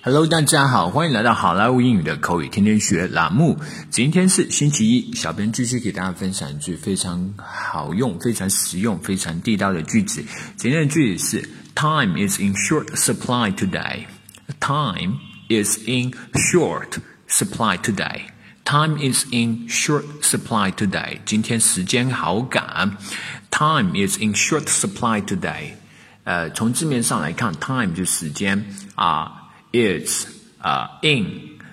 Hello，大家好，欢迎来到好莱坞英语的口语天天学栏目。今天是星期一，小编继续给大家分享一句非常好用、非常实用、非常地道的句子。今天的句子是：Time is in short supply today. Time is in short supply today. Time is in short supply today. 今天时间好赶。Time is in short supply today. 呃，从字面上来看，time 就是时间啊。Is 啊 in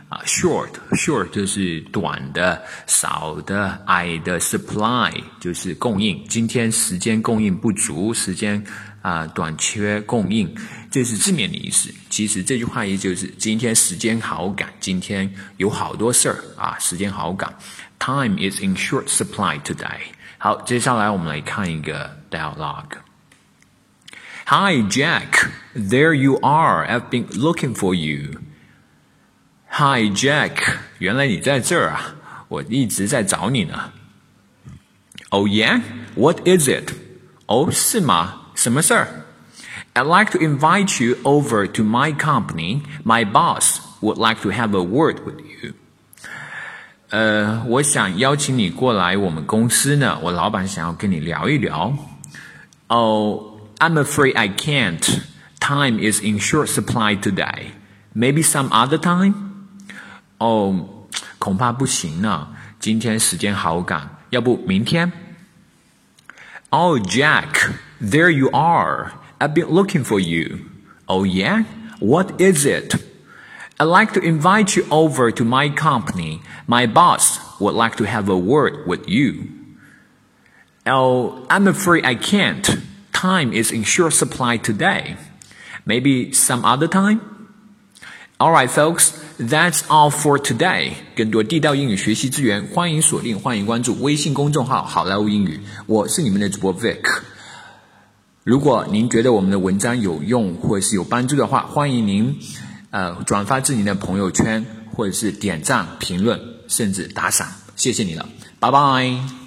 啊 short short 就是短的、少的、矮的，supply 就是供应。今天时间供应不足，时间啊短缺供应，这是字面的意思。其实这句话也就是今天时间好赶，今天有好多事儿啊，时间好赶。Time is in short supply today。好，接下来我们来看一个 dialogue。Hi, Jack. There you are. I've been looking for you. Hi, Jack. 原来你在这儿啊！我一直在找你呢。Oh yeah? What is it? 哦，是吗？什么事儿？I'd like to invite you over to my company. My boss would like to have a word with you. 呃，我想邀请你过来我们公司呢。我老板想要跟你聊一聊。哦。 I'm afraid I can't. Time is in short supply today. Maybe some other time? 哦，恐怕不行呢。今天时间好赶，要不明天？Oh, Jack, there you are. I've been looking for you. Oh, yeah? What is it? I'd like to invite you over to my company. My boss would like to have a word with you. Oh, I'm afraid I can't time is in short supply today. Maybe some other time? Alright, folks, that's all for today. 更多地道英语学习资源，欢迎锁定，欢迎关注微信公众号“好莱坞英语”。我是你们的主播 Vic。如果您觉得我们的文章有用或者是有帮助的话，欢迎您呃转发至您的朋友圈，或者是点赞、评论，甚至打赏。谢谢你了，拜拜。